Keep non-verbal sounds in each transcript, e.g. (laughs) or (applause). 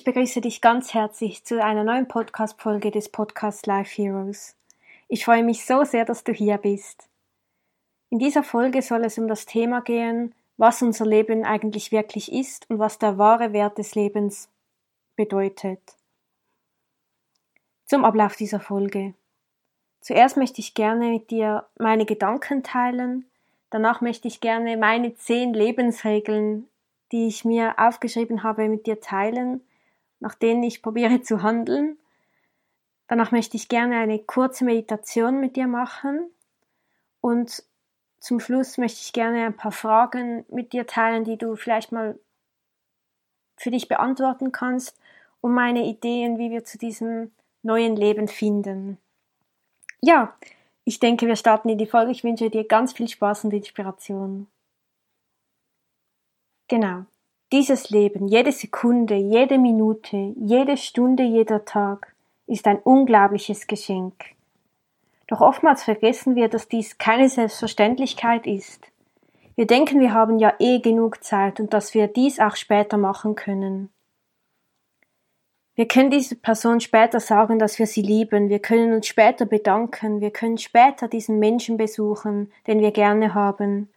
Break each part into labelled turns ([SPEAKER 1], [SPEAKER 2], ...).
[SPEAKER 1] Ich begrüße dich ganz herzlich zu einer neuen Podcast-Folge des Podcasts Life Heroes. Ich freue mich so sehr, dass du hier bist. In dieser Folge soll es um das Thema gehen, was unser Leben eigentlich wirklich ist und was der wahre Wert des Lebens bedeutet. Zum Ablauf dieser Folge. Zuerst möchte ich gerne mit dir meine Gedanken teilen, danach möchte ich gerne meine zehn Lebensregeln die ich mir aufgeschrieben habe, mit dir teilen, nach denen ich probiere zu handeln. Danach möchte ich gerne eine kurze Meditation mit dir machen und zum Schluss möchte ich gerne ein paar Fragen mit dir teilen, die du vielleicht mal für dich beantworten kannst, um meine Ideen, wie wir zu diesem neuen Leben finden. Ja, ich denke, wir starten in die Folge. Ich wünsche dir ganz viel Spaß und Inspiration. Genau. Dieses Leben, jede Sekunde, jede Minute, jede Stunde, jeder Tag ist ein unglaubliches Geschenk. Doch oftmals vergessen wir, dass dies keine Selbstverständlichkeit ist. Wir denken, wir haben ja eh genug Zeit und dass wir dies auch später machen können. Wir können dieser Person später sagen, dass wir sie lieben, wir können uns später bedanken, wir können später diesen Menschen besuchen, den wir gerne haben,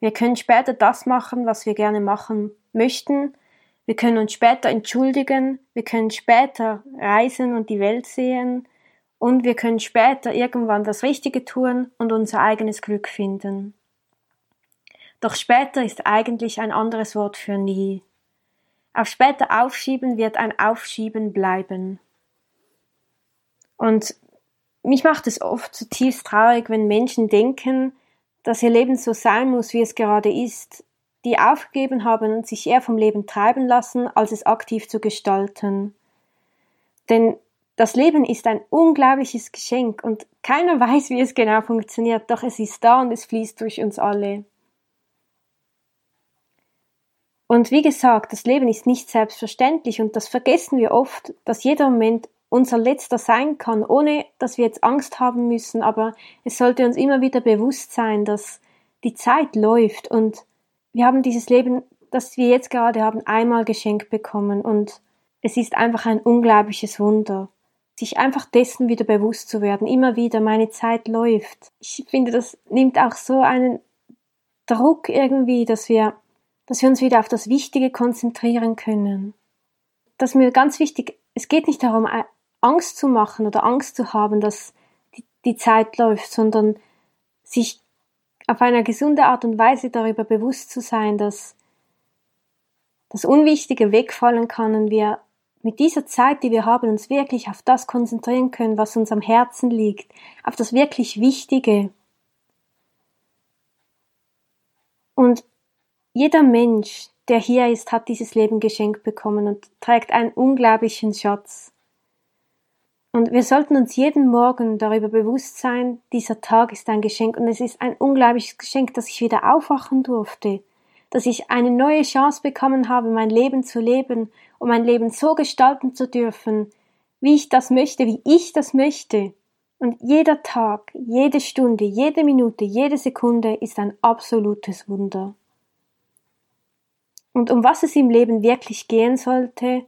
[SPEAKER 1] wir können später das machen, was wir gerne machen möchten. Wir können uns später entschuldigen. Wir können später reisen und die Welt sehen. Und wir können später irgendwann das Richtige tun und unser eigenes Glück finden. Doch später ist eigentlich ein anderes Wort für nie. Auf später aufschieben wird ein Aufschieben bleiben. Und mich macht es oft zutiefst traurig, wenn Menschen denken, dass ihr Leben so sein muss, wie es gerade ist, die aufgegeben haben und sich eher vom Leben treiben lassen, als es aktiv zu gestalten. Denn das Leben ist ein unglaubliches Geschenk und keiner (laughs) weiß, wie es genau funktioniert, doch es ist da und es fließt durch uns alle. Und wie gesagt, das Leben ist nicht selbstverständlich und das vergessen wir oft, dass jeder Moment unser letzter sein kann, ohne dass wir jetzt Angst haben müssen, aber es sollte uns immer wieder bewusst sein, dass die Zeit läuft und wir haben dieses Leben, das wir jetzt gerade haben, einmal geschenkt bekommen und es ist einfach ein unglaubliches Wunder, sich einfach dessen wieder bewusst zu werden, immer wieder, meine Zeit läuft. Ich finde, das nimmt auch so einen Druck irgendwie, dass wir, dass wir uns wieder auf das Wichtige konzentrieren können. Das ist mir ganz wichtig. Es geht nicht darum, Angst zu machen oder Angst zu haben, dass die, die Zeit läuft, sondern sich auf eine gesunde Art und Weise darüber bewusst zu sein, dass das Unwichtige wegfallen kann und wir mit dieser Zeit, die wir haben, uns wirklich auf das konzentrieren können, was uns am Herzen liegt, auf das wirklich Wichtige. Und jeder Mensch, der hier ist, hat dieses Leben geschenkt bekommen und trägt einen unglaublichen Schatz. Und wir sollten uns jeden Morgen darüber bewusst sein, dieser Tag ist ein Geschenk und es ist ein unglaubliches Geschenk, dass ich wieder aufwachen durfte, dass ich eine neue Chance bekommen habe, mein Leben zu leben und mein Leben so gestalten zu dürfen, wie ich das möchte, wie ich das möchte. Und jeder Tag, jede Stunde, jede Minute, jede Sekunde ist ein absolutes Wunder. Und um was es im Leben wirklich gehen sollte,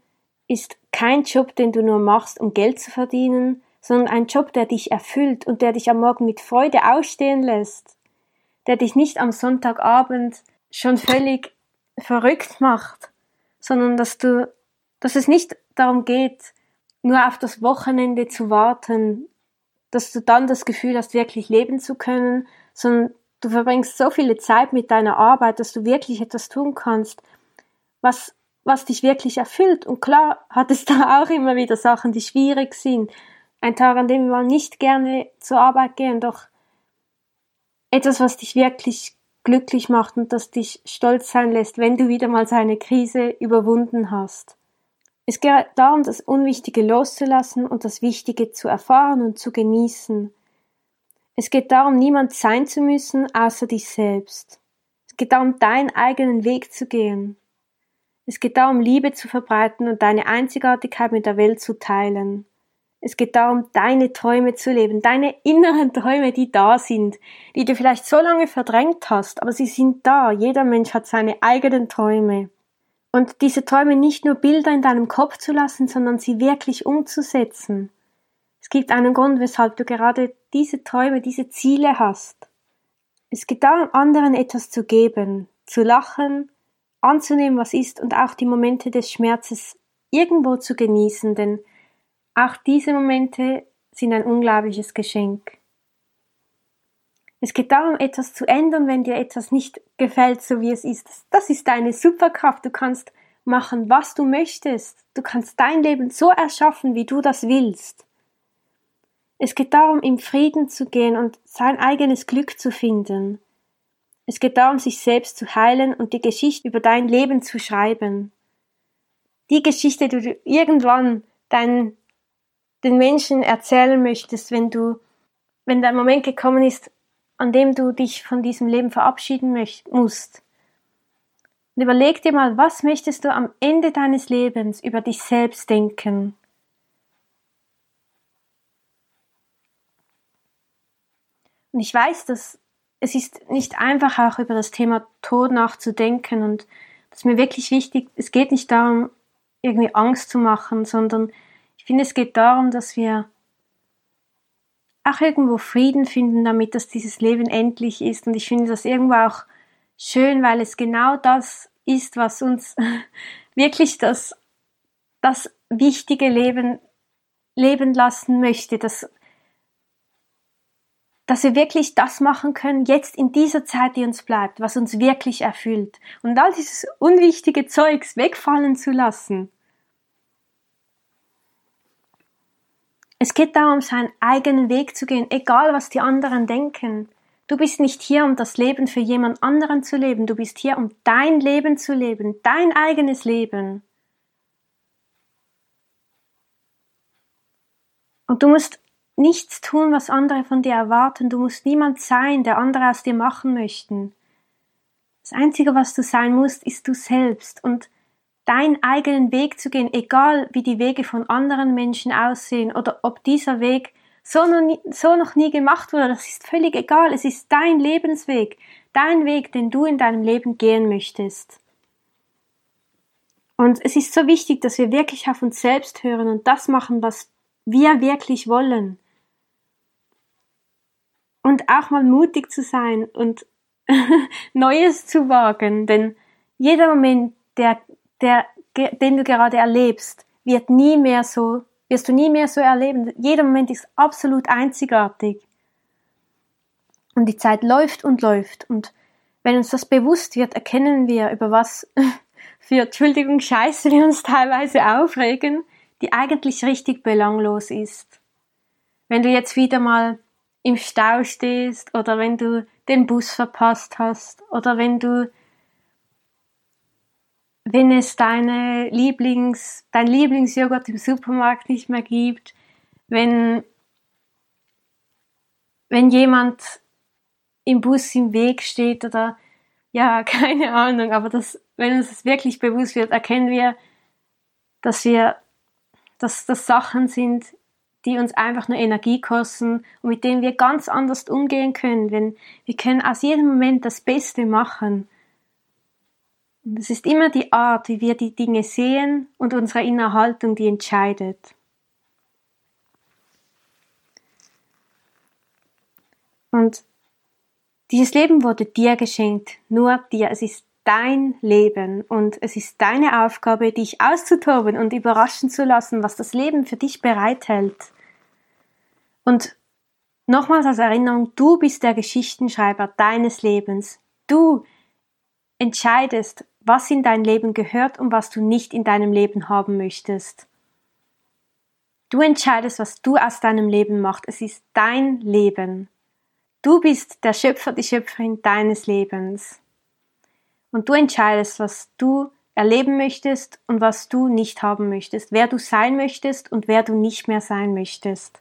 [SPEAKER 1] ist kein Job, den du nur machst, um Geld zu verdienen, sondern ein Job, der dich erfüllt und der dich am Morgen mit Freude ausstehen lässt, der dich nicht am Sonntagabend schon völlig verrückt macht, sondern dass du, dass es nicht darum geht, nur auf das Wochenende zu warten, dass du dann das Gefühl hast, wirklich leben zu können, sondern du verbringst so viele Zeit mit deiner Arbeit, dass du wirklich etwas tun kannst, was was dich wirklich erfüllt. Und klar hat es (laughs) da auch immer wieder Sachen, die schwierig sind. Ein Tag, an dem wir nicht gerne zur Arbeit gehen, doch etwas, was dich wirklich glücklich macht und das dich stolz sein lässt, wenn du wieder mal so eine Krise überwunden hast. Es geht darum, das Unwichtige loszulassen und das Wichtige zu erfahren und zu genießen. Es geht darum, niemand sein zu müssen, außer dich selbst. Es geht darum, deinen eigenen Weg zu gehen. Es geht darum, Liebe zu verbreiten und deine Einzigartigkeit mit der Welt zu teilen. Es geht darum, deine Träume zu leben, deine inneren Träume, die da sind, die du vielleicht so lange verdrängt hast, aber sie sind da. Jeder Mensch hat seine eigenen Träume. Und diese Träume nicht nur Bilder in deinem Kopf zu lassen, sondern sie wirklich umzusetzen. Es gibt einen Grund, weshalb du gerade diese Träume, diese Ziele hast. Es geht darum, anderen etwas zu geben, zu lachen, anzunehmen, was ist und auch die Momente des Schmerzes irgendwo zu genießen, denn auch diese Momente sind ein unglaubliches Geschenk. Es geht darum, etwas zu ändern, wenn dir etwas nicht gefällt, so wie es ist. Das ist deine Superkraft. Du kannst machen, was du möchtest. Du kannst dein Leben so erschaffen, wie du das willst. Es geht darum, im Frieden zu gehen und sein eigenes Glück zu finden. Es geht darum, sich selbst zu heilen und die Geschichte über dein Leben zu schreiben. Die Geschichte, die du irgendwann deinen den Menschen erzählen möchtest, wenn du, wenn der Moment gekommen ist, an dem du dich von diesem Leben verabschieden möcht, musst. Und überleg dir mal, was möchtest du am Ende deines Lebens über dich selbst denken? Und ich weiß, dass es ist nicht einfach auch über das Thema Tod nachzudenken und das ist mir wirklich wichtig. Es geht nicht darum, irgendwie Angst zu machen, sondern ich finde, es geht darum, dass wir auch irgendwo Frieden finden damit, dass dieses Leben endlich ist. Und ich finde das irgendwo auch schön, weil es genau das ist, was uns (laughs) wirklich das, das wichtige Leben leben lassen möchte, dass, dass wir wirklich das machen können, jetzt in dieser Zeit, die uns bleibt, was uns wirklich erfüllt. Und all dieses unwichtige Zeugs wegfallen zu lassen. Es geht darum, seinen eigenen Weg zu gehen, egal was die anderen denken. Du bist nicht hier, um das Leben für jemand anderen zu leben, du bist hier, um dein Leben zu leben, dein eigenes Leben. Und du musst nichts tun, was andere von dir erwarten, du musst niemand sein, der andere aus dir machen möchten. Das Einzige, was du sein musst, ist du selbst. Und deinen eigenen Weg zu gehen, egal wie die Wege von anderen Menschen aussehen oder ob dieser Weg so noch, nie, so noch nie gemacht wurde, das ist völlig egal. Es ist dein Lebensweg, dein Weg, den du in deinem Leben gehen möchtest. Und es ist so wichtig, dass wir wirklich auf uns selbst hören und das machen, was wir wirklich wollen. Und auch mal mutig zu sein und (laughs) Neues zu wagen, denn jeder Moment, der der, den du gerade erlebst, wird nie mehr so, wirst du nie mehr so erleben. Jeder Moment ist absolut einzigartig. Und die Zeit läuft und läuft. Und wenn uns das bewusst wird, erkennen wir, über was (laughs) für, Entschuldigung, Scheiße wir uns teilweise aufregen, die eigentlich richtig belanglos ist. Wenn du jetzt wieder mal im Stau stehst oder wenn du den Bus verpasst hast oder wenn du wenn es deine Lieblings, dein Lieblingsjoghurt im Supermarkt nicht mehr gibt, wenn, wenn jemand im Bus im Weg steht oder ja, (laughs) keine Ahnung, aber das, wenn uns das wirklich bewusst wird, erkennen wir, dass wir, dass das Sachen sind, die uns einfach nur Energie kosten und mit denen wir ganz anders umgehen können. Wenn wir können aus jedem Moment das Beste machen. Und es ist immer die Art, wie wir die Dinge sehen und unsere Innerhaltung, die entscheidet. Und dieses Leben wurde dir geschenkt, nur dir. Es ist dein Leben und es ist deine Aufgabe, dich auszutoben und überraschen zu lassen, was das Leben für dich bereithält. Und nochmals als Erinnerung, du bist der Geschichtenschreiber deines Lebens. Du entscheidest, was in dein Leben gehört und was du nicht in deinem Leben haben möchtest. Du entscheidest, was du aus deinem Leben machst. Es ist dein Leben. Du bist der Schöpfer, die Schöpferin deines Lebens. Und du entscheidest, was du erleben möchtest und was du nicht haben möchtest, wer du sein möchtest und wer du nicht mehr sein möchtest.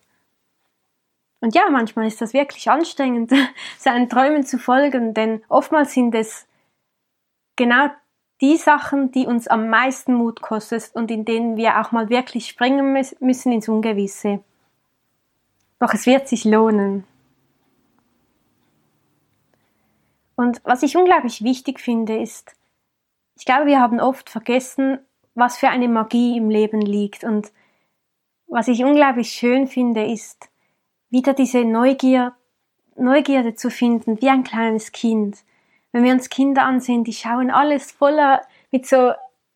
[SPEAKER 1] Und ja, manchmal ist das wirklich anstrengend, (laughs) seinen Träumen zu folgen, denn oftmals sind es genau die Sachen, die uns am meisten Mut kosten und in denen wir auch mal wirklich springen müssen ins Ungewisse. Doch es wird sich lohnen. Und was ich unglaublich wichtig finde, ist, ich glaube, wir haben oft vergessen, was für eine Magie im Leben liegt. Und was ich unglaublich schön finde, ist, wieder diese Neugier, Neugierde zu finden, wie ein kleines Kind. Wenn wir uns Kinder ansehen, die schauen alles voller, mit so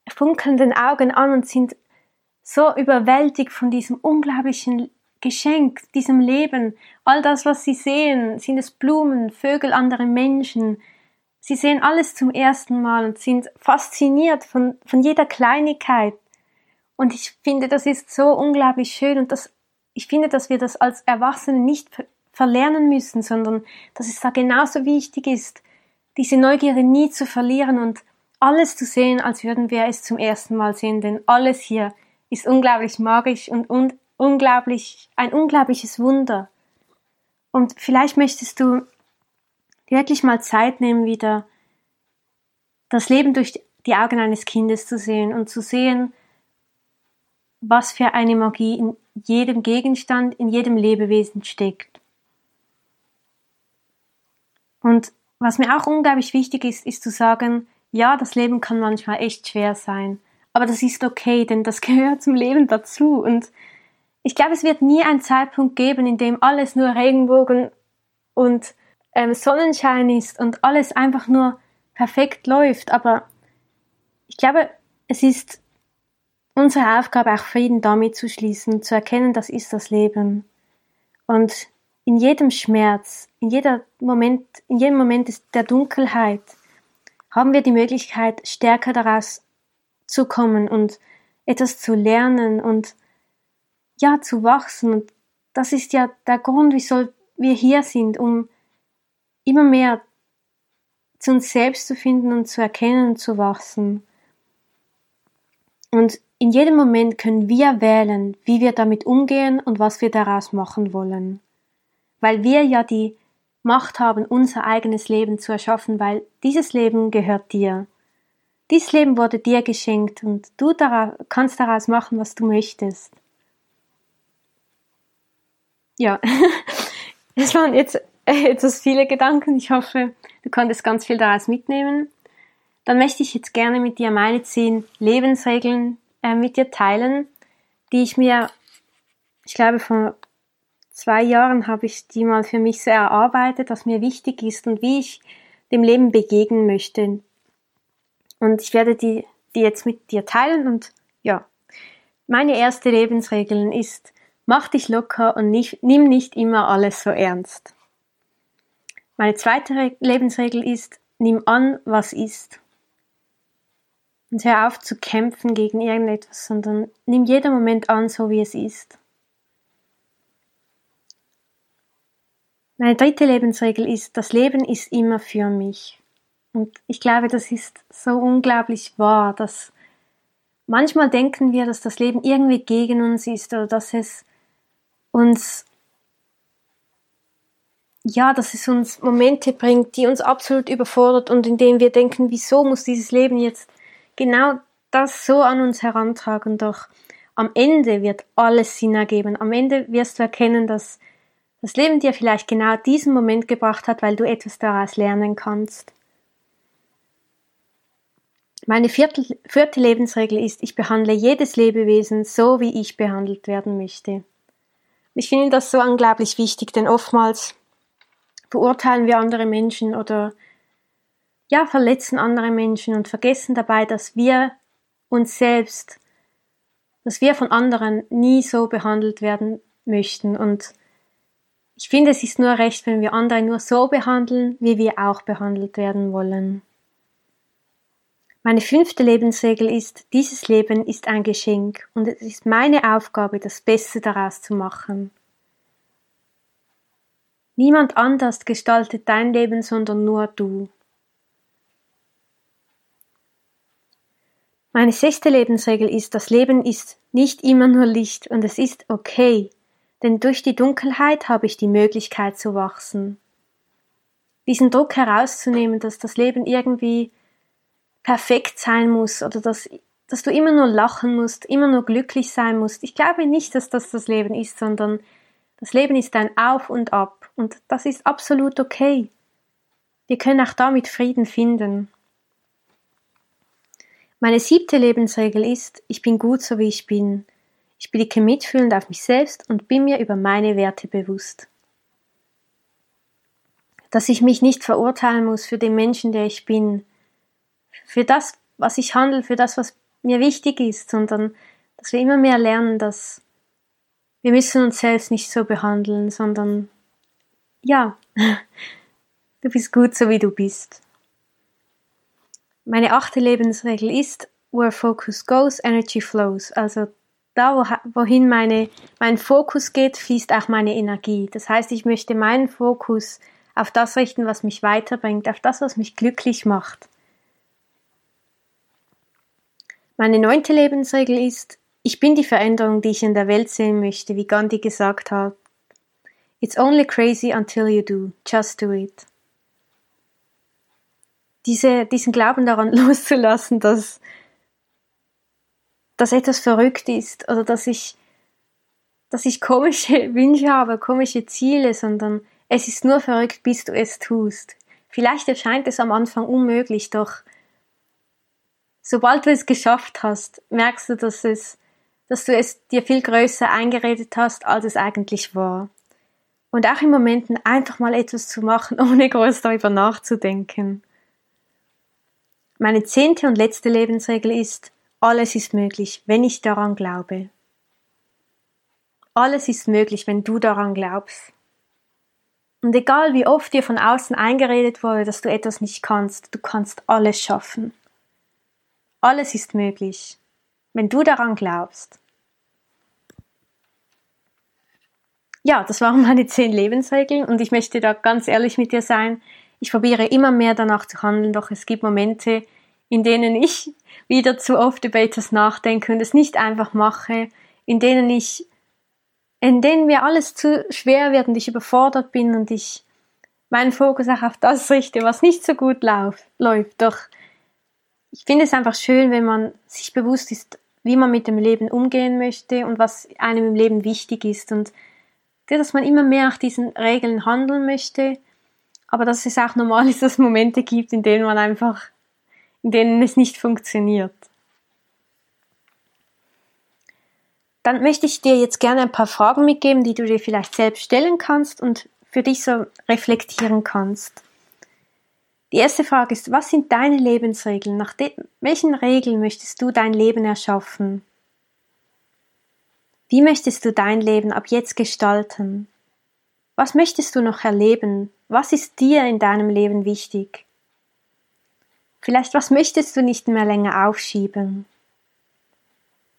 [SPEAKER 1] funkelnden Augen an und sind so überwältigt von diesem unglaublichen Geschenk, diesem Leben. All das, was sie sehen, sind es Blumen, Vögel, andere Menschen, Sie sehen alles zum ersten Mal und sind fasziniert von, von jeder Kleinigkeit. Und ich finde, das ist so unglaublich schön und das, ich finde, dass wir das als Erwachsene nicht verlernen müssen, sondern dass es da genauso wichtig ist, diese Neugierde nie zu verlieren und alles zu sehen, als würden wir es zum ersten Mal sehen, denn alles hier ist unglaublich magisch und un unglaublich, ein unglaubliches Wunder. Und vielleicht möchtest du wirklich mal Zeit nehmen, wieder das Leben durch die Augen eines Kindes zu sehen und zu sehen, was für eine Magie in jedem Gegenstand, in jedem Lebewesen steckt. Und was mir auch unglaublich wichtig ist, ist zu sagen, ja, das Leben kann manchmal echt schwer sein, aber das ist okay, denn das (laughs) gehört zum Leben dazu. Und ich glaube, es wird nie einen Zeitpunkt geben, in dem alles nur Regenbogen und ähm, Sonnenschein ist und alles einfach nur perfekt läuft. Aber ich glaube, es ist unsere Aufgabe, auch Frieden damit zu schließen, zu erkennen, das ist das Leben. Und in jedem Schmerz, in jeder Moment, in jedem Moment der Dunkelheit haben wir die Möglichkeit, stärker daraus zu kommen und etwas zu lernen und ja, zu wachsen. Und das ist ja der Grund, wieso wir hier sind, um immer mehr zu uns selbst zu finden und zu erkennen und zu wachsen. Und in jedem Moment können wir wählen, wie wir damit umgehen und was wir daraus machen wollen. Weil wir ja die Macht haben, unser eigenes Leben zu erschaffen, weil dieses Leben gehört dir. Dieses Leben wurde dir geschenkt und du kannst daraus machen, was du möchtest. Ja, (laughs) es waren jetzt etwas viele Gedanken. Ich hoffe, du konntest ganz viel daraus mitnehmen. Dann möchte ich jetzt gerne mit dir meine zehn Lebensregeln äh, mit dir teilen, die ich mir, ich glaube, vor zwei Jahren habe ich die mal für mich so erarbeitet, was mir wichtig ist und wie ich dem Leben begegnen möchte. Und ich werde die, die jetzt mit dir teilen und ja. Meine erste Lebensregel ist, mach dich locker und nicht, nimm nicht immer alles so ernst. Meine zweite Lebensregel ist, nimm an, was ist. Und hör auf zu kämpfen gegen irgendetwas, sondern nimm jeden Moment an, so wie es ist. Meine dritte Lebensregel ist, das Leben ist immer für mich. Und ich glaube, das ist so unglaublich wahr, dass manchmal denken wir, dass das Leben irgendwie gegen uns ist oder dass es uns ja, dass es uns Momente bringt, die uns absolut überfordert und in denen wir denken, wieso muss dieses Leben jetzt genau das so an uns herantragen? Doch am Ende wird alles Sinn ergeben. Am Ende wirst du erkennen, dass das Leben dir vielleicht genau diesen Moment gebracht hat, weil du etwas daraus lernen kannst. Meine vierte, vierte Lebensregel ist, ich behandle jedes Lebewesen so, wie ich behandelt werden möchte. Ich finde das so unglaublich wichtig, denn oftmals beurteilen wir andere Menschen oder ja, verletzen andere Menschen und vergessen dabei, dass wir uns selbst, dass wir von anderen nie so behandelt werden möchten. Und ich finde, es ist nur recht, wenn wir andere nur so behandeln, wie wir auch behandelt werden wollen. Meine fünfte Lebensregel ist, dieses Leben ist ein Geschenk und es ist meine Aufgabe, das Beste daraus zu machen. Niemand anders gestaltet dein Leben, sondern nur du. Meine sechste Lebensregel ist, das Leben ist nicht immer nur Licht und es ist okay, denn durch die Dunkelheit habe ich die Möglichkeit zu wachsen. Diesen Druck herauszunehmen, dass das Leben irgendwie perfekt sein muss oder dass, dass du immer nur lachen musst, immer nur glücklich sein musst. Ich glaube nicht, dass das das Leben ist, sondern das Leben ist ein Auf und Ab und das ist absolut okay. Wir können auch damit Frieden finden. Meine siebte Lebensregel ist, ich bin gut so wie ich bin. Ich blicke mitfühlend auf mich selbst und bin mir über meine Werte bewusst. Dass ich mich nicht verurteilen muss für den Menschen, der ich bin, für das, was ich handle, für das, was mir wichtig ist, sondern dass wir immer mehr lernen, dass wir müssen uns selbst nicht so behandeln, sondern ja, (laughs) du bist gut so wie du bist. Meine achte Lebensregel ist, where focus goes, energy flows. Also da, wohin meine, mein Fokus geht, fließt auch meine Energie. Das heißt, ich möchte meinen Fokus auf das richten, was mich weiterbringt, auf das, was mich glücklich macht. Meine neunte Lebensregel ist, ich bin die Veränderung, die ich in der Welt sehen möchte, wie Gandhi gesagt hat. It's only crazy until you do. Just do it diese, diesen Glauben daran (laughs) loszulassen, dass, dass etwas verrückt ist oder dass ich, dass ich komische (laughs) Wünsche habe, komische Ziele, sondern es ist nur verrückt, bis du es tust. Vielleicht erscheint es am Anfang unmöglich, doch sobald du es geschafft hast, merkst du, dass es, dass du es dir viel größer eingeredet hast, als es eigentlich war. Und auch in Momenten einfach mal etwas zu machen, (laughs) ohne groß darüber nachzudenken. Meine zehnte und letzte Lebensregel ist, alles ist möglich, wenn ich daran glaube. Alles ist möglich, wenn du daran glaubst. Und egal wie oft dir von außen eingeredet wurde, dass du etwas nicht kannst, du kannst alles schaffen. Alles ist möglich, wenn du daran glaubst. Ja, das waren meine zehn Lebensregeln und ich möchte da ganz ehrlich mit dir sein. Ich probiere immer mehr danach zu handeln, doch es gibt Momente, in denen ich wieder zu oft über etwas nachdenke und es nicht einfach mache, in denen ich, in denen mir alles zu schwer wird und ich überfordert bin und ich meinen Fokus auch auf das richte, was nicht so gut lauf, läuft. Doch ich finde es einfach schön, wenn man sich bewusst ist, wie man mit dem Leben umgehen möchte und was einem im Leben wichtig ist und dass man immer mehr nach diesen Regeln handeln möchte aber dass es auch normal ist, (laughs) dass es Momente gibt, in denen man einfach, in denen es nicht funktioniert. Dann möchte ich dir jetzt gerne ein paar Fragen mitgeben, die du dir vielleicht selbst stellen kannst und für dich so reflektieren kannst. Die erste Frage ist, was sind deine Lebensregeln? Nach welchen Regeln möchtest du dein Leben erschaffen? Wie möchtest du dein Leben ab jetzt gestalten? Was möchtest du noch erleben? Was ist dir in deinem Leben wichtig? Vielleicht was möchtest du nicht mehr länger aufschieben?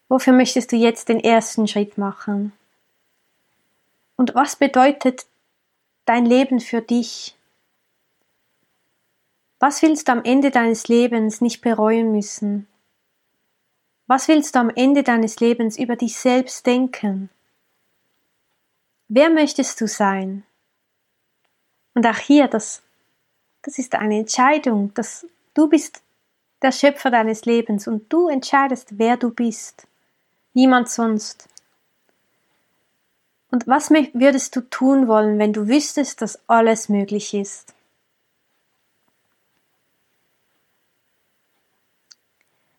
[SPEAKER 1] Wofür möchtest du jetzt den ersten Schritt machen? Und was bedeutet dein Leben für dich? Was willst du am Ende deines Lebens nicht bereuen müssen? Was willst du am Ende deines Lebens über dich selbst denken? Wer möchtest du sein? Und auch hier, das, das ist eine Entscheidung, dass du bist der Schöpfer deines Lebens und du entscheidest, wer du bist. Niemand sonst. Und was würdest du tun wollen, wenn du wüsstest, dass alles möglich ist?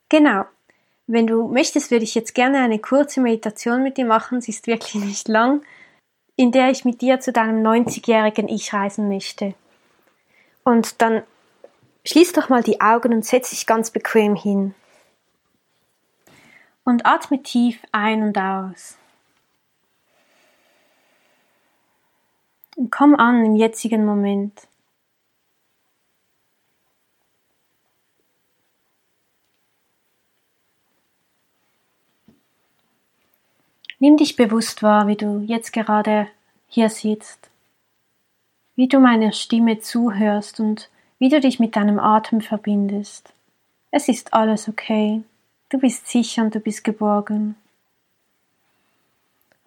[SPEAKER 1] Genau. Wenn du möchtest, würde ich jetzt gerne eine kurze Meditation mit dir machen. Sie ist wirklich nicht lang in der ich mit dir zu deinem 90-jährigen Ich reisen möchte. Und dann schließ doch mal die Augen und setz dich ganz bequem hin. Und atme tief ein und aus. Und komm an im jetzigen Moment. Nimm dich bewusst wahr, wie du jetzt gerade hier sitzt, wie du meiner Stimme zuhörst und wie du dich mit deinem Atem verbindest. Es ist alles okay. Du bist sicher und du bist geborgen.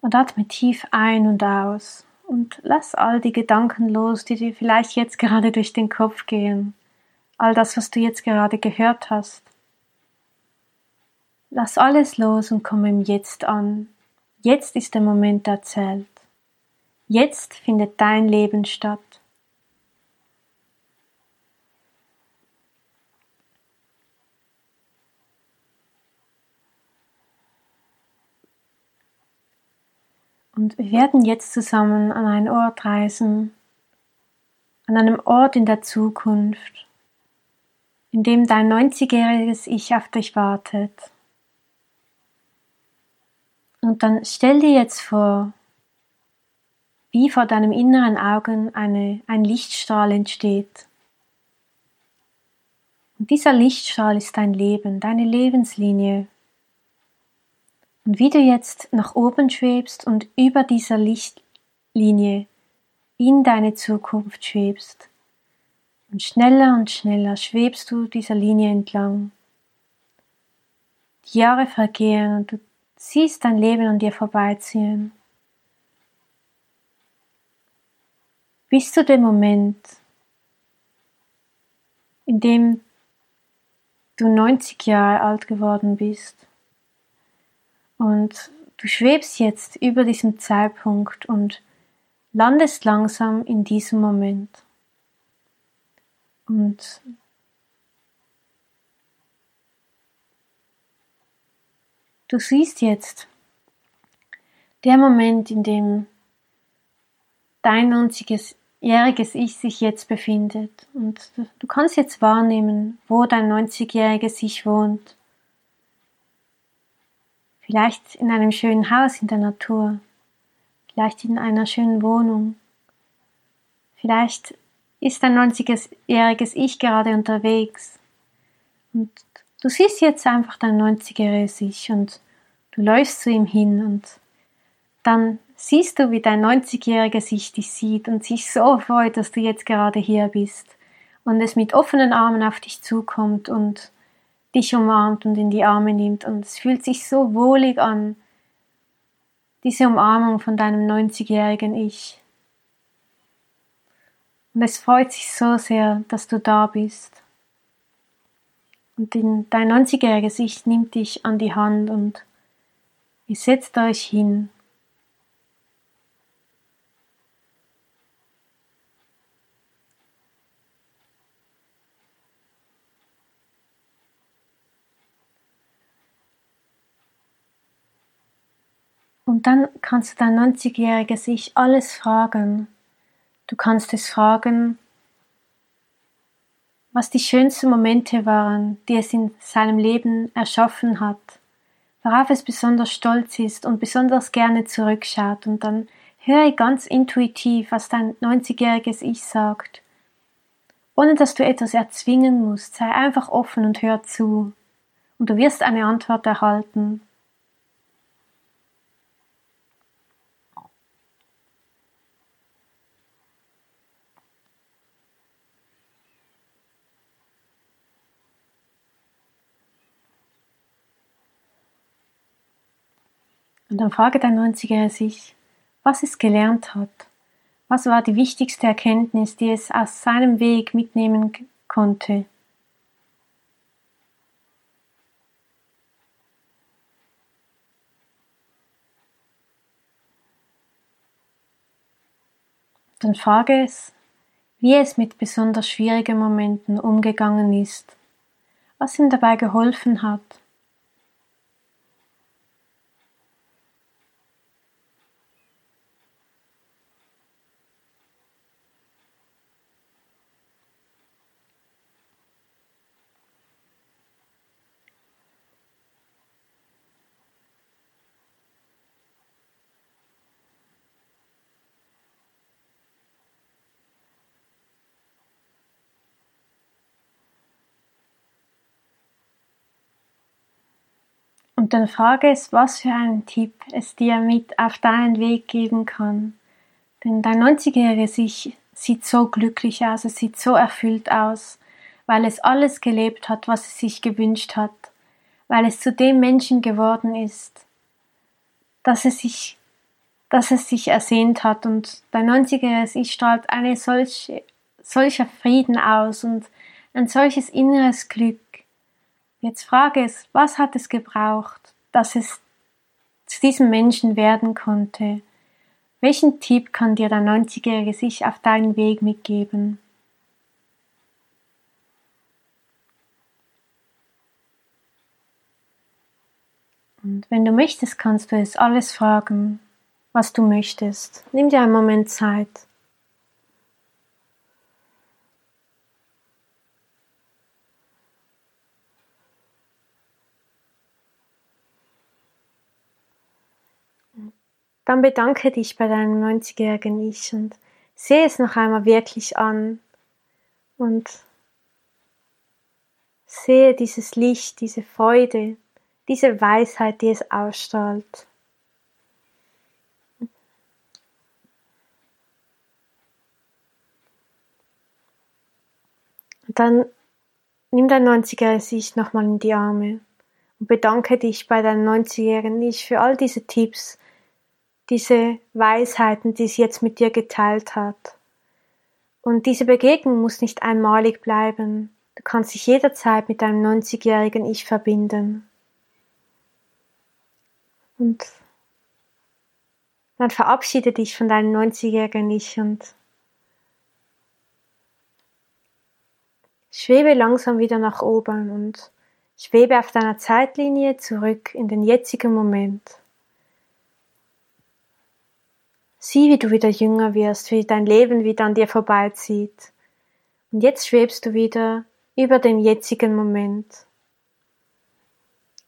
[SPEAKER 1] Und atme tief ein und aus und lass all die Gedanken los, die dir vielleicht jetzt gerade durch den Kopf gehen. All das, was du jetzt gerade gehört hast. Lass alles los und komm im Jetzt an. Jetzt ist der Moment, der zählt. Jetzt findet dein Leben statt. Und wir werden jetzt zusammen an einen Ort reisen, an einem Ort in der Zukunft, in dem dein 90-jähriges Ich auf dich wartet. Und dann stell dir jetzt vor, wie vor deinem inneren Augen eine, ein Lichtstrahl entsteht. Und dieser Lichtstrahl ist dein Leben, deine Lebenslinie, und wie du jetzt nach oben schwebst und über dieser Lichtlinie in deine Zukunft schwebst. Und schneller und schneller schwebst du dieser Linie entlang. Die Jahre vergehen und du siehst dein Leben an dir vorbeiziehen. Bis zu dem Moment, in dem du 90 Jahre alt geworden bist. Und du schwebst jetzt über diesem Zeitpunkt und landest langsam in diesem Moment. Und du siehst jetzt der Moment, in dem dein 90-jähriges Ich sich jetzt befindet. Und du kannst jetzt wahrnehmen, wo dein 90-jähriges Ich wohnt. Vielleicht in einem schönen Haus in der Natur, vielleicht in einer schönen Wohnung. Vielleicht ist ein 90-jähriges Ich gerade unterwegs. Und du siehst jetzt einfach dein 90-jähriges Ich und du läufst zu ihm hin und dann siehst du, wie dein 90-jähriges Ich dich sieht und sich so freut, dass du jetzt gerade hier bist und es mit offenen Armen auf dich zukommt und dich umarmt und in die Arme nimmt. Und es fühlt sich so wohlig an, diese Umarmung von deinem 90-jährigen Ich. Und es freut sich so sehr, dass du da bist. Und dein 90-jähriges Ich nimmt dich an die Hand und ihr setzt euch hin Und dann kannst du dein 90-jähriges Ich alles fragen. Du kannst es fragen, was die schönsten Momente waren, die es in seinem Leben erschaffen hat, worauf es besonders stolz ist und besonders gerne zurückschaut. Und dann höre ganz intuitiv, was dein 90-jähriges Ich sagt. Ohne dass du etwas erzwingen musst, sei einfach offen und hör zu. Und du wirst eine Antwort erhalten. Und dann frage dein 90er sich, was es gelernt hat. Was war die wichtigste Erkenntnis, die es aus seinem Weg mitnehmen konnte? Dann frage es, wie es mit besonders schwierigen Momenten umgegangen ist, was ihm dabei geholfen hat Dann frage es, was für einen Tipp es dir mit auf deinen Weg geben kann. Denn dein 90-jähriges Ich sieht so glücklich aus, es sieht so erfüllt aus, weil es alles gelebt hat, was es sich gewünscht hat, weil es zu dem Menschen geworden ist, dass es sich, dass es sich ersehnt hat und dein 90er Ich strahlt eine solche, solcher Frieden aus und ein solches inneres Glück. Jetzt frage es, was hat es gebraucht, dass es zu diesem Menschen werden konnte? Welchen Tipp kann dir dein 90-jährige sich auf deinen Weg mitgeben? Und wenn du möchtest, kannst du es alles fragen, was du möchtest. Nimm dir einen Moment Zeit. Dann bedanke dich bei deinem 90-jährigen Ich und sehe es noch einmal wirklich an und sehe dieses Licht, diese Freude, diese Weisheit, die es ausstrahlt. Und dann nimm dein 90er Ich nochmal in die Arme und bedanke dich bei deinem 90-jährigen Ich für all diese Tipps, diese Weisheiten, die es jetzt mit dir geteilt hat. Und diese Begegnung muss nicht einmalig bleiben. Du kannst dich jederzeit mit deinem 90-jährigen Ich verbinden. Und dann verabschiede dich von deinem 90-jährigen Ich und schwebe langsam wieder nach oben und schwebe auf deiner Zeitlinie zurück in den jetzigen Moment. Sieh, wie du wieder jünger wirst, wie dein Leben wieder an dir vorbeizieht. Und jetzt schwebst du wieder über dem jetzigen Moment.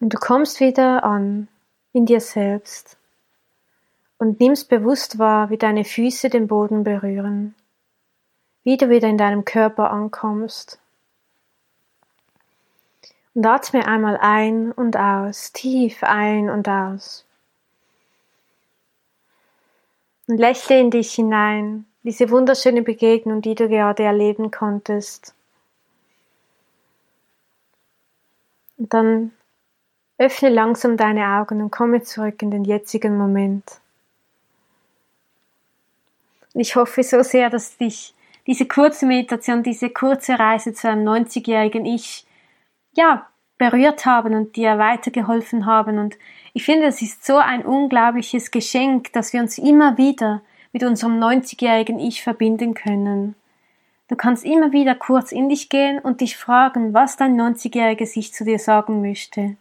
[SPEAKER 1] Und du kommst wieder an in dir selbst und nimmst bewusst wahr, wie deine Füße den Boden berühren, wie du wieder in deinem Körper ankommst. Und atme einmal ein und aus, tief ein und aus. Und lächle in dich hinein, diese wunderschöne Begegnung, die du gerade erleben konntest. Und dann Öffne langsam deine Augen und komme zurück in den jetzigen Moment. Und ich hoffe so sehr, dass dich diese kurze Meditation, diese kurze Reise zu einem 90-jährigen Ich, ja, berührt haben und dir weitergeholfen haben. Und ich finde, es ist so ein unglaubliches Geschenk, dass wir uns immer wieder mit unserem 90-jährigen Ich verbinden können. Du kannst immer wieder kurz in dich gehen und dich fragen, was dein 90-jähriges Ich zu dir sagen möchte.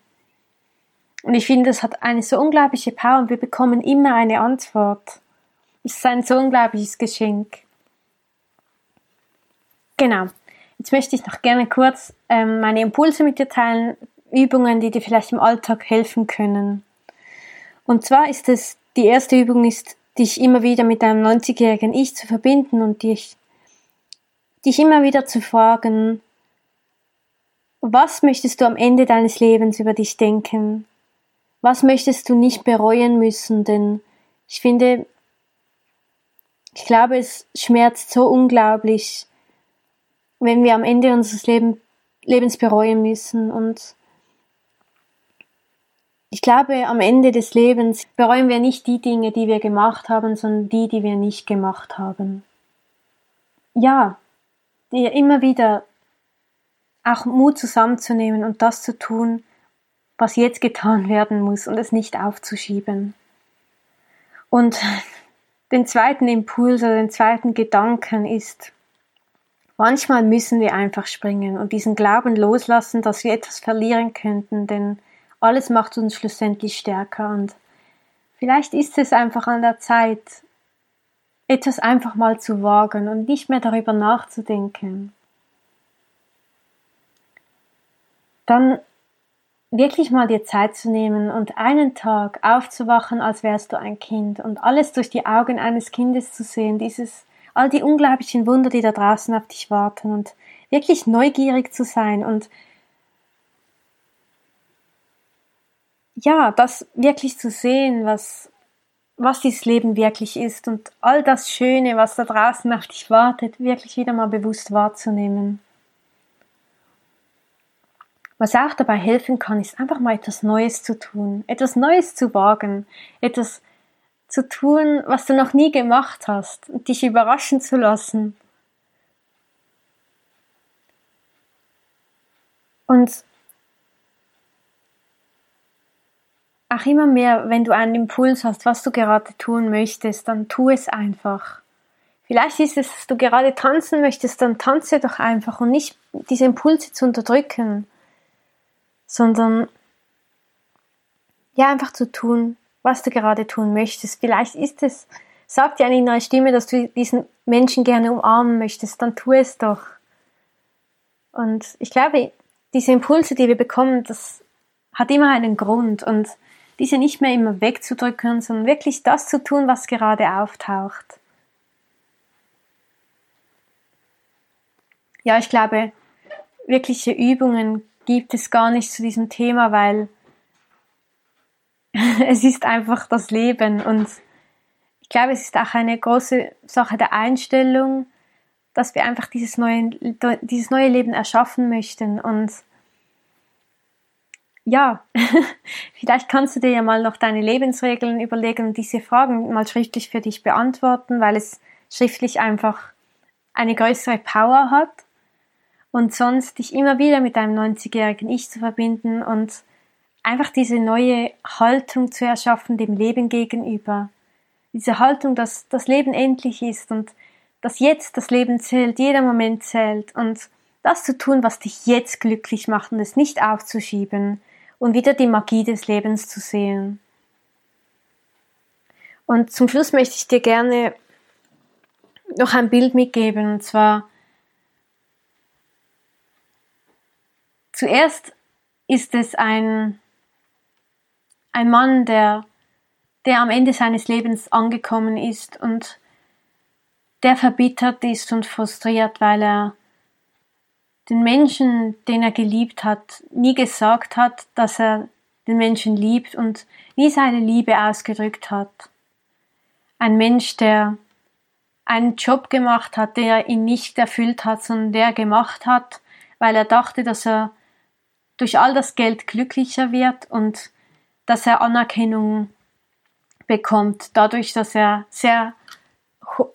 [SPEAKER 1] Und ich finde, das hat eine so unglaubliche Power und wir bekommen immer eine Antwort. Es ist ein so unglaubliches Geschenk. Genau. Jetzt möchte ich noch gerne kurz ähm, meine Impulse mit dir teilen, Übungen, die dir vielleicht im Alltag helfen können. Und zwar ist es, die erste Übung ist, dich immer wieder mit deinem 90-jährigen Ich zu verbinden und dich, dich immer wieder zu fragen, was möchtest du am Ende deines Lebens über dich denken? Was möchtest du nicht bereuen müssen? Denn ich finde, ich glaube, es schmerzt so unglaublich, wenn wir am Ende unseres Leben, Lebens bereuen müssen. Und ich glaube, am Ende des Lebens bereuen wir nicht die Dinge, die wir gemacht haben, sondern die, die wir nicht gemacht haben. Ja, immer wieder auch Mut zusammenzunehmen und das zu tun, was jetzt getan werden muss und es nicht aufzuschieben. Und den zweiten Impuls oder den zweiten Gedanken ist, manchmal müssen wir einfach springen und diesen Glauben loslassen, dass wir etwas verlieren könnten, denn alles macht uns schlussendlich stärker und vielleicht ist es einfach an der Zeit, etwas einfach mal zu wagen und nicht mehr darüber nachzudenken. Dann wirklich mal dir Zeit zu nehmen und einen Tag aufzuwachen, als wärst du ein Kind und alles durch die Augen eines Kindes zu sehen, dieses, all die unglaublichen Wunder, die da draußen auf dich warten und wirklich neugierig zu sein und ja, das wirklich zu sehen, was, was dieses Leben wirklich ist und all das Schöne, was da draußen auf dich wartet, wirklich wieder mal bewusst wahrzunehmen. Was auch dabei helfen kann, ist einfach mal etwas Neues zu tun, etwas Neues zu wagen, etwas zu tun, was du noch nie gemacht hast und dich überraschen zu lassen. Und auch immer mehr, wenn du einen Impuls hast, was du gerade tun möchtest, dann tu es einfach. Vielleicht ist es, dass du gerade tanzen möchtest, dann tanze doch einfach und nicht diese Impulse zu unterdrücken, sondern ja, einfach zu tun, was du gerade tun möchtest. Vielleicht ist es, sagt dir eine innere Stimme, dass du diesen Menschen gerne umarmen möchtest, dann tu es doch. Und ich glaube, diese Impulse, die wir bekommen, das hat immer einen Grund und diese nicht mehr immer wegzudrücken, sondern wirklich das zu tun, was gerade auftaucht. Ja, ich glaube, wirkliche Übungen gibt es gar nicht zu diesem Thema, weil (laughs) es ist einfach das Leben und ich glaube, es ist auch eine große Sache der Einstellung, dass wir einfach dieses neue, dieses neue Leben erschaffen möchten und ja, (laughs) vielleicht kannst du dir ja mal noch deine Lebensregeln überlegen und diese Fragen mal schriftlich für dich beantworten, weil es schriftlich einfach eine größere Power hat und sonst dich immer wieder mit deinem 90-jährigen Ich zu verbinden und einfach diese neue Haltung zu erschaffen dem Leben gegenüber. Diese Haltung, dass das Leben endlich ist und dass jetzt das Leben zählt, jeder Moment zählt und das zu tun, was dich jetzt glücklich macht und es nicht aufzuschieben, und wieder die Magie des Lebens zu sehen. Und zum Schluss möchte ich dir gerne noch ein Bild mitgeben, und zwar zuerst ist es ein, ein Mann, der, der am Ende seines Lebens angekommen ist und der verbittert ist und frustriert, weil er den Menschen, den er geliebt hat, nie gesagt hat, dass er den Menschen liebt und nie seine Liebe ausgedrückt hat. Ein Mensch, der einen Job gemacht hat, der ihn nicht erfüllt hat, sondern der gemacht hat, weil er dachte, dass er durch all das Geld glücklicher wird und dass er Anerkennung bekommt, dadurch, dass er sehr,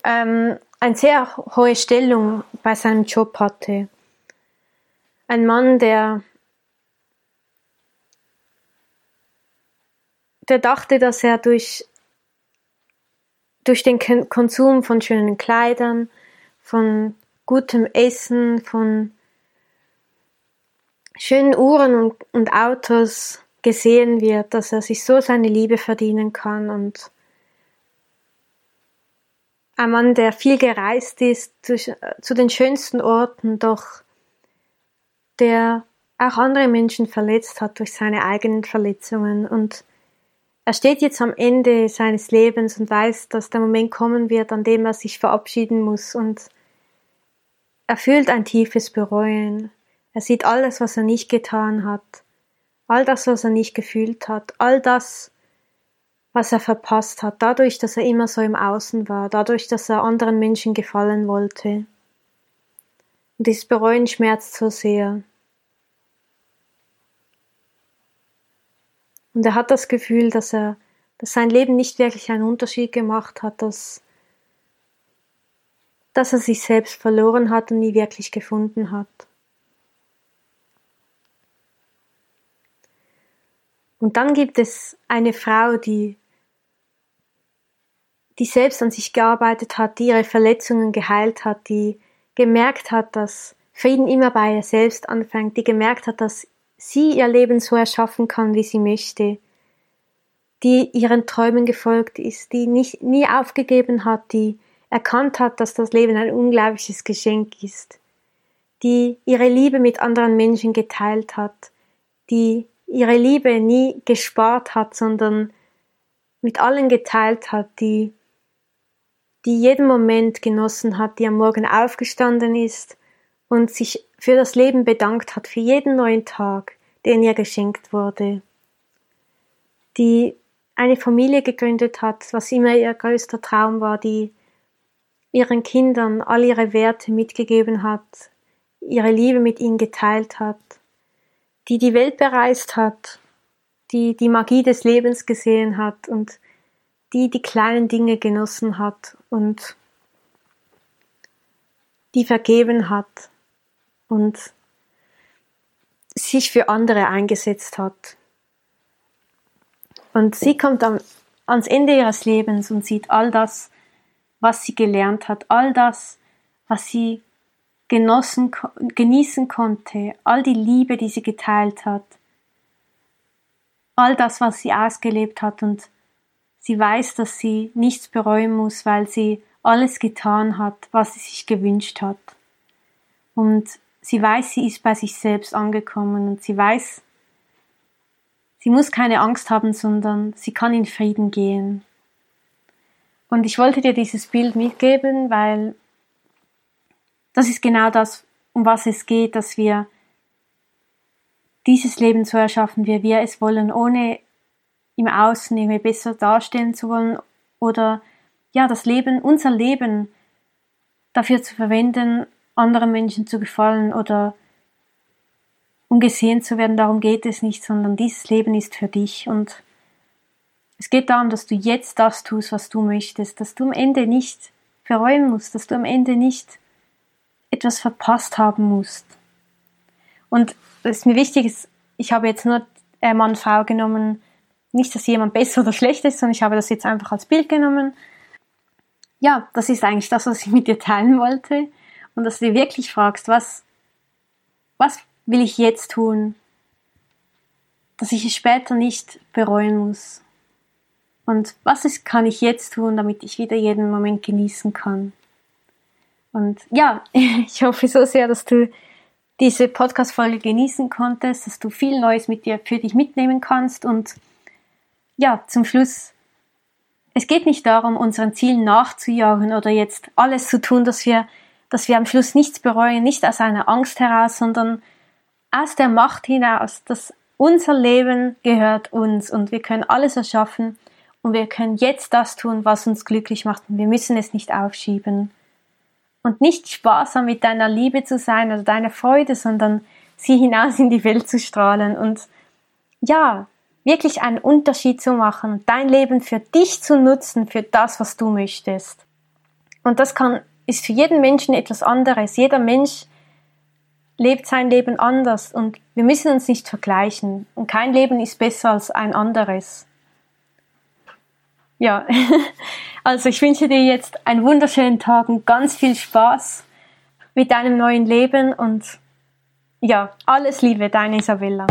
[SPEAKER 1] ähm, eine sehr hohe Stellung bei seinem Job hatte. Ein Mann, der, der dachte, dass er durch, durch den Konsum von schönen Kleidern, von gutem Essen, von schönen Uhren und, und Autos gesehen wird, dass er sich so seine Liebe verdienen kann und ein Mann, der viel gereist ist durch, zu den schönsten Orten, doch der auch andere Menschen verletzt hat durch seine eigenen Verletzungen. Und er steht jetzt am Ende seines Lebens und weiß, dass der Moment kommen wird, an dem er sich verabschieden muss. Und er fühlt ein tiefes Bereuen. Er sieht alles, was er nicht getan hat, all das, was er nicht gefühlt hat, all das, was er verpasst hat, dadurch, dass er immer so im Außen war, dadurch, dass er anderen Menschen gefallen wollte. Und dieses Bereuen schmerzt so sehr. Und er hat das Gefühl, dass er, dass sein Leben nicht wirklich einen Unterschied gemacht hat, dass, dass er sich selbst verloren hat und nie wirklich gefunden hat. Und dann gibt es eine Frau, die, die selbst an sich gearbeitet hat, die ihre Verletzungen geheilt hat, die gemerkt hat, dass Frieden immer bei ihr selbst anfängt, die gemerkt hat, dass sie ihr Leben so erschaffen kann, wie sie möchte, die ihren Träumen gefolgt ist, die nicht, nie aufgegeben hat, die erkannt hat, dass das Leben ein unglaubliches Geschenk ist, die ihre Liebe mit anderen Menschen geteilt hat, die ihre Liebe nie gespart hat, sondern mit allen geteilt hat, die, die jeden Moment genossen hat, die am Morgen aufgestanden ist und sich für das Leben bedankt hat, für jeden neuen Tag, den ihr geschenkt wurde, die eine Familie gegründet hat, was immer ihr größter Traum war, die ihren Kindern all ihre Werte mitgegeben hat, ihre Liebe mit ihnen geteilt hat, die die Welt bereist hat, die die Magie des Lebens gesehen hat und die die kleinen Dinge genossen hat und die vergeben hat und sich für andere eingesetzt hat. Und sie kommt am, ans Ende ihres Lebens und sieht all das, was sie gelernt hat, all das, was sie genossen, genießen konnte, all die Liebe, die sie geteilt hat, all das, was sie ausgelebt hat und sie weiß, dass sie nichts bereuen muss, weil sie alles getan hat, was sie sich gewünscht hat. Und sie weiß, sie ist bei sich selbst angekommen und sie weiß, sie muss keine Angst haben, sondern sie kann in Frieden gehen. Und ich wollte dir dieses Bild mitgeben, weil das ist genau das, um was es geht, dass wir dieses Leben so erschaffen, wie wir es wollen, ohne im Außen irgendwie besser darstellen zu wollen oder ja, das Leben, unser Leben dafür zu verwenden, anderen Menschen zu gefallen oder um gesehen zu werden, darum geht es nicht, sondern dieses Leben ist für dich. Und es geht darum, dass du jetzt das tust, was du möchtest, dass du am Ende nicht bereuen musst, dass du am Ende nicht etwas verpasst haben musst. Und ist mir wichtig, ich habe jetzt nur äh, Mann, Frau genommen, nicht, dass jemand besser oder schlecht ist, sondern ich habe das jetzt einfach als Bild genommen ja, das ist eigentlich das, was ich mit dir teilen wollte. Und dass du dir wirklich fragst, was, was will ich jetzt tun, dass ich es später nicht bereuen muss? Und was ist, kann ich jetzt tun, damit ich wieder jeden Moment genießen kann? Und ja, (laughs) ich hoffe so sehr, dass du diese Podcast-Folge genießen konntest, dass du viel Neues mit dir für dich mitnehmen kannst und ja, zum Schluss es geht nicht darum, unseren Zielen nachzujagen oder jetzt alles zu tun, dass wir, dass wir am Schluss nichts bereuen, nicht aus einer Angst heraus, sondern aus der Macht hinaus, dass unser Leben gehört uns und wir können alles erschaffen und wir können jetzt das tun, was uns glücklich macht und wir müssen es nicht aufschieben. Und nicht sparsam mit deiner Liebe zu sein oder deiner Freude, sondern sie hinaus in die Welt zu strahlen und ja, wirklich einen Unterschied zu machen, dein Leben für dich zu nutzen, für das, was du möchtest. Und das kann, ist für jeden Menschen etwas anderes. Jeder Mensch lebt sein Leben anders und wir müssen uns nicht vergleichen. Und kein Leben ist besser als ein anderes. Ja, (laughs) also ich wünsche dir jetzt einen wunderschönen Tag und ganz viel Spaß mit deinem neuen Leben und ja, alles Liebe, deine Isabella.